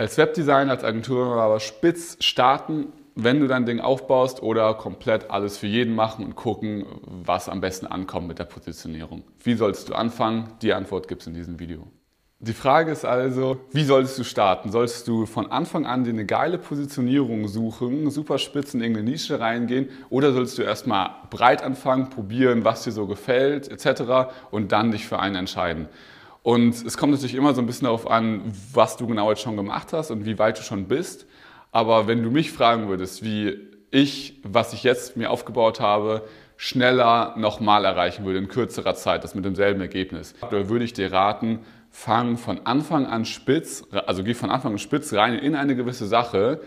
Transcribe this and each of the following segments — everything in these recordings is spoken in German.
Als Webdesigner, als Agentur aber spitz starten, wenn du dein Ding aufbaust oder komplett alles für jeden machen und gucken, was am besten ankommt mit der Positionierung. Wie sollst du anfangen? Die Antwort gibt es in diesem Video. Die Frage ist also, wie solltest du starten? Solltest du von Anfang an dir eine geile Positionierung suchen, super spitz in irgendeine Nische reingehen oder sollst du erstmal breit anfangen, probieren, was dir so gefällt etc. und dann dich für einen entscheiden? Und es kommt natürlich immer so ein bisschen darauf an, was du genau jetzt schon gemacht hast und wie weit du schon bist. Aber wenn du mich fragen würdest, wie ich, was ich jetzt mir aufgebaut habe, schneller nochmal erreichen würde in kürzerer Zeit, das mit demselben Ergebnis, da würde ich dir raten, fang von Anfang an spitz, also geh von Anfang an spitz rein in eine gewisse Sache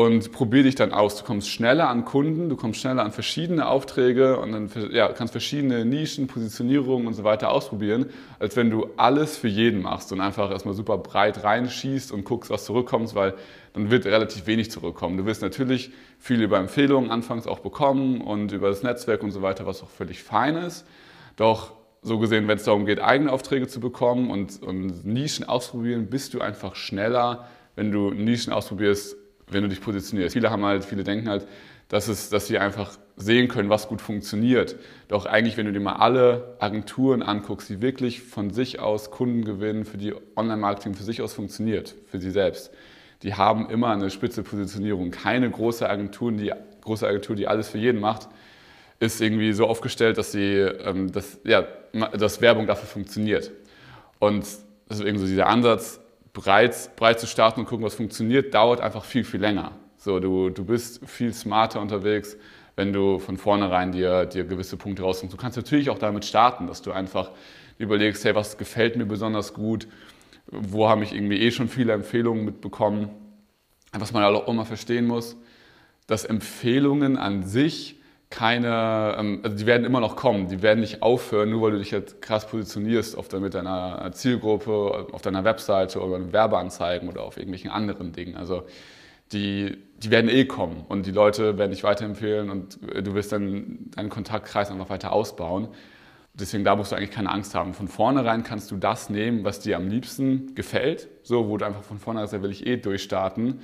und probier dich dann aus. Du kommst schneller an Kunden, du kommst schneller an verschiedene Aufträge und dann ja, kannst verschiedene Nischen, Positionierungen und so weiter ausprobieren, als wenn du alles für jeden machst und einfach erstmal super breit reinschießt und guckst, was zurückkommt, weil dann wird relativ wenig zurückkommen. Du wirst natürlich viel über Empfehlungen anfangs auch bekommen und über das Netzwerk und so weiter, was auch völlig fein ist. Doch so gesehen, wenn es darum geht, eigene Aufträge zu bekommen und, und Nischen ausprobieren, bist du einfach schneller, wenn du Nischen ausprobierst, wenn du dich positionierst. Viele haben halt, viele denken halt, dass, es, dass sie einfach sehen können, was gut funktioniert. Doch eigentlich, wenn du dir mal alle Agenturen anguckst, die wirklich von sich aus Kunden gewinnen, für die Online-Marketing für sich aus funktioniert, für sie selbst, die haben immer eine spitze Positionierung. Keine große Agentur, die, große Agentur, die alles für jeden macht, ist irgendwie so aufgestellt, dass, sie, ähm, dass, ja, dass Werbung dafür funktioniert. Und deswegen so dieser Ansatz, breit, breit zu starten und gucken, was funktioniert, dauert einfach viel, viel länger. So, du, du bist viel smarter unterwegs, wenn du von vornherein dir, dir gewisse Punkte rausnimmst. Du kannst natürlich auch damit starten, dass du einfach überlegst, hey, was gefällt mir besonders gut, wo habe ich irgendwie eh schon viele Empfehlungen mitbekommen. Was man auch immer verstehen muss, dass Empfehlungen an sich keine, ähm, also die werden immer noch kommen, die werden nicht aufhören, nur weil du dich jetzt krass positionierst auf mit deiner Zielgruppe, auf deiner Webseite oder in Werbeanzeigen oder auf irgendwelchen anderen Dingen. Also die, die werden eh kommen und die Leute werden dich weiterempfehlen und du wirst dann deinen Kontaktkreis einfach weiter ausbauen. Deswegen da musst du eigentlich keine Angst haben. Von vornherein kannst du das nehmen, was dir am liebsten gefällt, so wo du einfach von vornherein sagst, will ich eh durchstarten,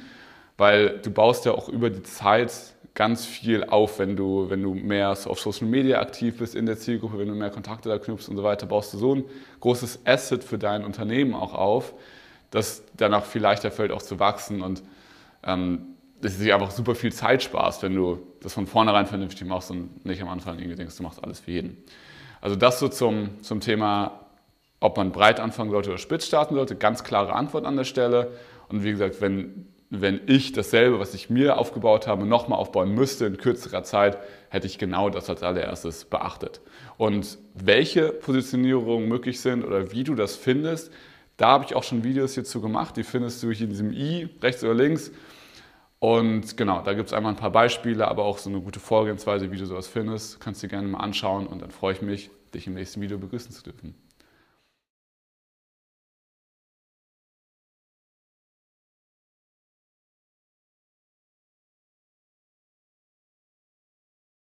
weil du baust ja auch über die Zeit ganz viel auf, wenn du, wenn du mehr auf Social Media aktiv bist in der Zielgruppe, wenn du mehr Kontakte da knüpfst und so weiter, baust du so ein großes Asset für dein Unternehmen auch auf, dass danach viel leichter fällt, auch zu wachsen und ähm, dass sich einfach super viel Zeit sparst, wenn du das von vornherein vernünftig machst und nicht am Anfang irgendwie denkst, du machst alles für jeden. Also das so zum, zum Thema, ob man breit anfangen sollte oder spitz starten sollte, ganz klare Antwort an der Stelle. Und wie gesagt, wenn wenn ich dasselbe, was ich mir aufgebaut habe, nochmal aufbauen müsste in kürzerer Zeit, hätte ich genau das als allererstes beachtet. Und welche Positionierungen möglich sind oder wie du das findest, da habe ich auch schon Videos hierzu gemacht. Die findest du hier in diesem i, rechts oder links. Und genau, da gibt es einmal ein paar Beispiele, aber auch so eine gute Vorgehensweise, wie du sowas findest. Kannst du dir gerne mal anschauen und dann freue ich mich, dich im nächsten Video begrüßen zu dürfen.